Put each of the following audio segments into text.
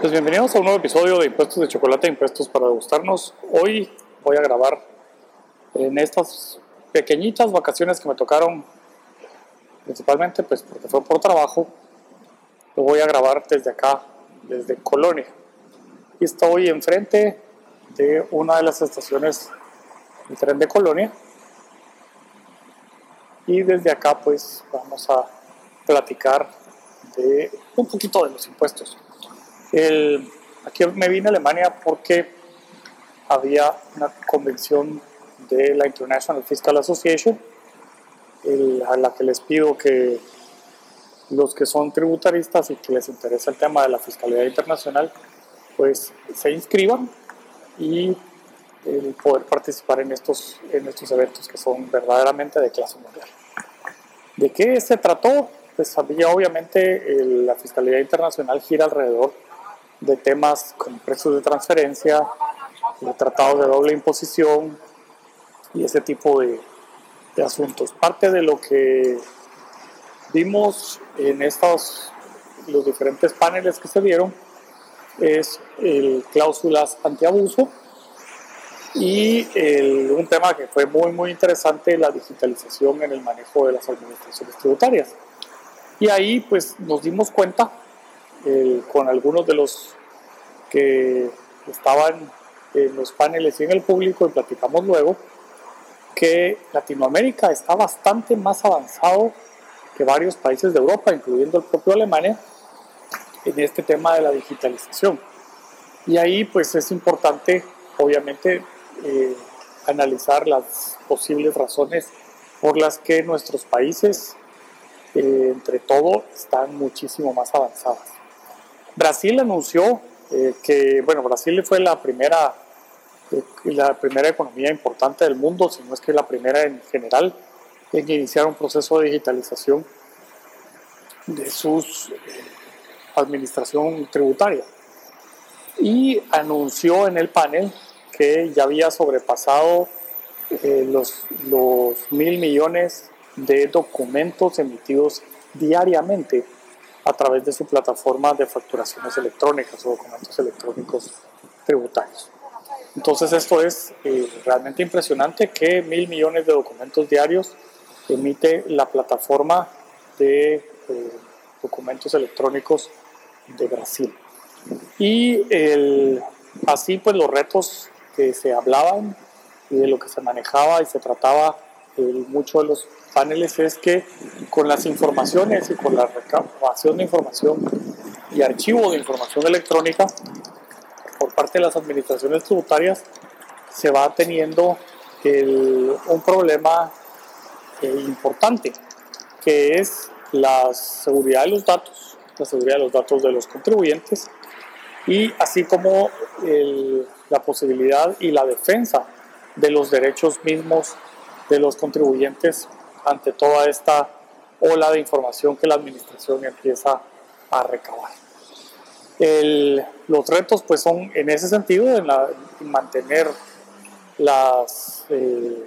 Pues bienvenidos a un nuevo episodio de Impuestos de Chocolate Impuestos para Degustarnos. Hoy voy a grabar en estas pequeñitas vacaciones que me tocaron, principalmente pues porque fue por trabajo, lo voy a grabar desde acá, desde Colonia. Y estoy enfrente de una de las estaciones del tren de Colonia. Y desde acá pues vamos a platicar de un poquito de los impuestos. El, aquí me vine a Alemania porque había una convención de la International Fiscal Association a la que les pido que los que son tributaristas y que les interesa el tema de la fiscalidad internacional pues se inscriban y poder participar en estos, en estos eventos que son verdaderamente de clase mundial. ¿De qué se trató? Pues había obviamente la fiscalidad internacional gira alrededor de temas como precios de transferencia, de tratados de doble imposición y ese tipo de, asuntos. Parte de lo que vimos en estos los diferentes paneles que se dieron es el cláusulas antiabuso y un tema que fue muy muy interesante la digitalización en el manejo de las administraciones tributarias y ahí pues nos dimos cuenta con algunos de los que estaban en los paneles y en el público y platicamos luego, que Latinoamérica está bastante más avanzado que varios países de Europa, incluyendo el propio Alemania, en este tema de la digitalización. Y ahí pues es importante, obviamente, eh, analizar las posibles razones por las que nuestros países, eh, entre todo, están muchísimo más avanzados. Brasil anunció eh, que, bueno, Brasil fue la primera, eh, la primera economía importante del mundo, si no es que la primera en general, en iniciar un proceso de digitalización de su eh, administración tributaria. Y anunció en el panel que ya había sobrepasado los, los mil millones de documentos emitidos diariamente a través de su plataforma de facturaciones electrónicas o documentos electrónicos tributarios. Entonces esto es eh, realmente impresionante que mil millones de documentos diarios emite la plataforma de eh, documentos electrónicos de Brasil. Y así pues los retos que se hablaban y de lo que se manejaba y se trataba mucho de los paneles es que con las informaciones y con la recabación de información y archivo de información electrónica por parte de las administraciones tributarias se va teniendo un problema eh, importante que es la seguridad de los datos, la seguridad de los datos de los contribuyentes y así como la posibilidad y la defensa de los derechos mismos de los contribuyentes ante toda esta ola de información que la administración empieza a recabar. los retos pues son en ese sentido en, mantener eh,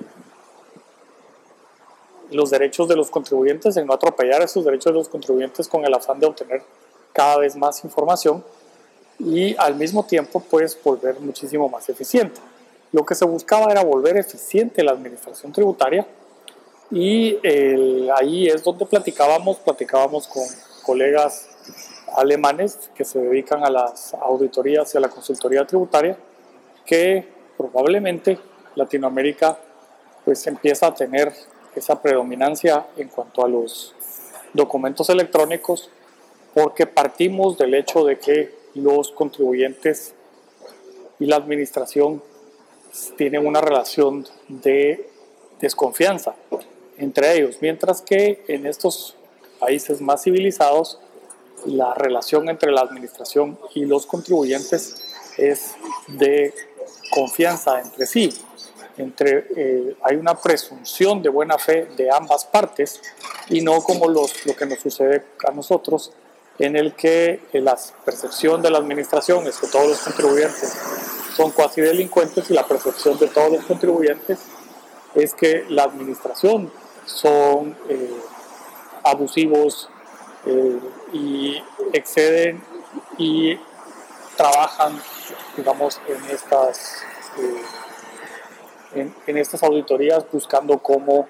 los derechos de los contribuyentes, en no atropellar esos derechos de los contribuyentes con el afán de obtener cada vez más información y al mismo tiempo pues volver muchísimo más eficiente. Lo que se buscaba era volver eficiente la administración tributaria y ahí es donde platicábamos, platicábamos con colegas alemanes que se dedican a las auditorías y a la consultoría tributaria, que probablemente Latinoamérica pues empieza a tener esa predominancia en cuanto a los documentos electrónicos, porque partimos del hecho de que los contribuyentes y la administración tienen una relación de desconfianza entre ellos, mientras que en estos países más civilizados la relación entre la administración y los contribuyentes es de confianza entre sí. Entre, eh, hay una presunción de buena fe de ambas partes y no como los, lo que nos sucede a nosotros, en el que la percepción de la administración es que todos los contribuyentes son cuasi delincuentes y la percepción de todos los contribuyentes es que la administración son eh, abusivos eh, y exceden y trabajan, digamos, en estas, eh, en, estas auditorías buscando cómo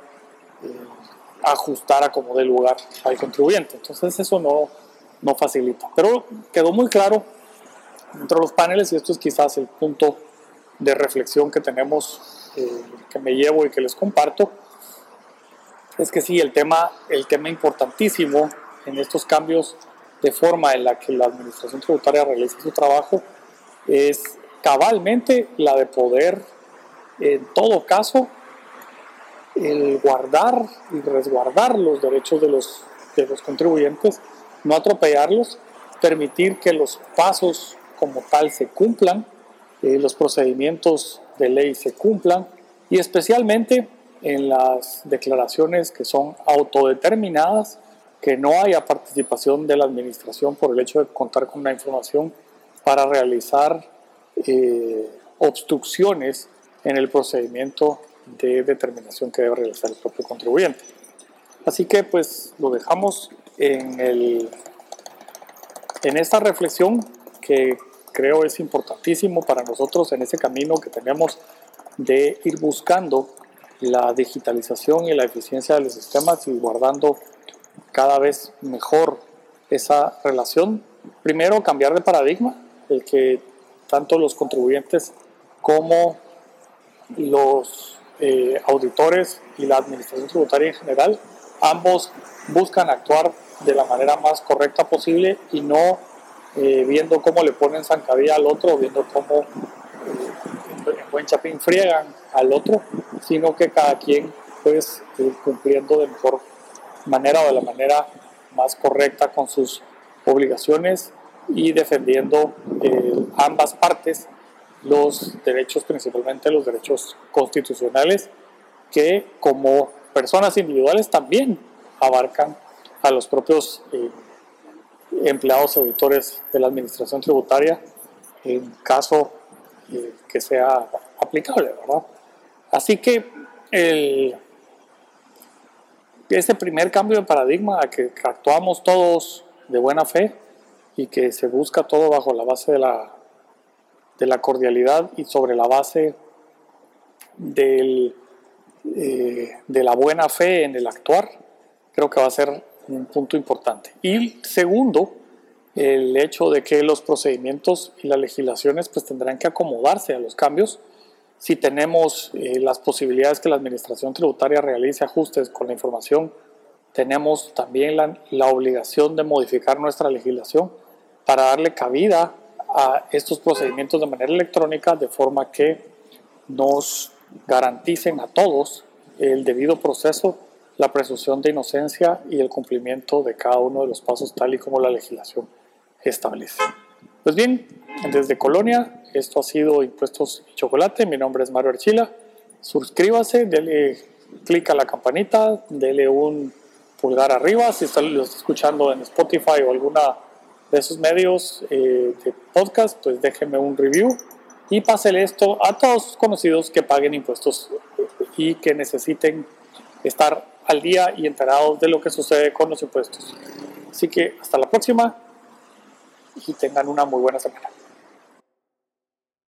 ajustar a como dé lugar al contribuyente. Entonces eso no, no facilita. Pero quedó muy claro entre los paneles y esto es quizás el punto de reflexión que tenemos, eh, que me llevo y que les comparto, es que sí, el tema, el tema importantísimo en estos cambios de forma en la que la administración tributaria realiza su trabajo es cabalmente la de poder, en todo caso, el guardar y resguardar los derechos de los, de los contribuyentes, no atropellarlos, permitir que los pasos como tal se cumplan, eh, los procedimientos de ley se cumplan y especialmente en las declaraciones que son autodeterminadas, que no haya participación de la administración por el hecho de contar con una información para realizar eh, obstrucciones en el procedimiento de determinación que debe realizar el propio contribuyente. Así que pues lo dejamos en, el, en esta reflexión que creo es importantísimo para nosotros en ese camino que tenemos de ir buscando la digitalización y la eficiencia de los sistemas y guardando cada vez mejor esa relación. Primero, cambiar de paradigma, el que tanto los contribuyentes como los eh, auditores y la administración tributaria en general, ambos buscan actuar de la manera más correcta posible y no eh, viendo cómo le ponen zancadilla al otro, viendo cómo eh, en buen chapín friegan al otro, sino que cada quien pues cumpliendo de mejor manera o de la manera más correcta con sus obligaciones y defendiendo ambas partes los derechos, principalmente los derechos constitucionales, que como personas individuales también abarcan a los propios eh, empleados auditores de la administración tributaria en caso eh, que sea aplicable, ¿verdad? Así que el, este primer cambio de paradigma a que actuamos todos de buena fe y que se busca todo bajo la base de la de la cordialidad y sobre la base del, eh, de la buena fe en el actuar, creo que va a ser un punto importante. Y segundo, el hecho de que los procedimientos y las legislaciones pues tendrán que acomodarse a los cambios. Si tenemos eh, las posibilidades que la Administración Tributaria realice ajustes con la información, tenemos también la, la obligación de modificar nuestra legislación para darle cabida a estos procedimientos de manera electrónica de forma que nos garanticen a todos el debido proceso, la presunción de inocencia y el cumplimiento de cada uno de los pasos tal y como la legislación establece. Pues bien, desde Colonia, esto ha sido Impuestos y Chocolate. Mi nombre es Mario Archila. Suscríbase, dele clic a la campanita, dele un pulgar arriba si está, escuchando en Spotify o alguna de esos medios eh, de podcast, pues déjenme un review y pásele esto a todos sus conocidos que paguen impuestos y que necesiten estar al día y enterados de lo que sucede con los impuestos. Así que hasta la próxima y tengan una muy buena semana.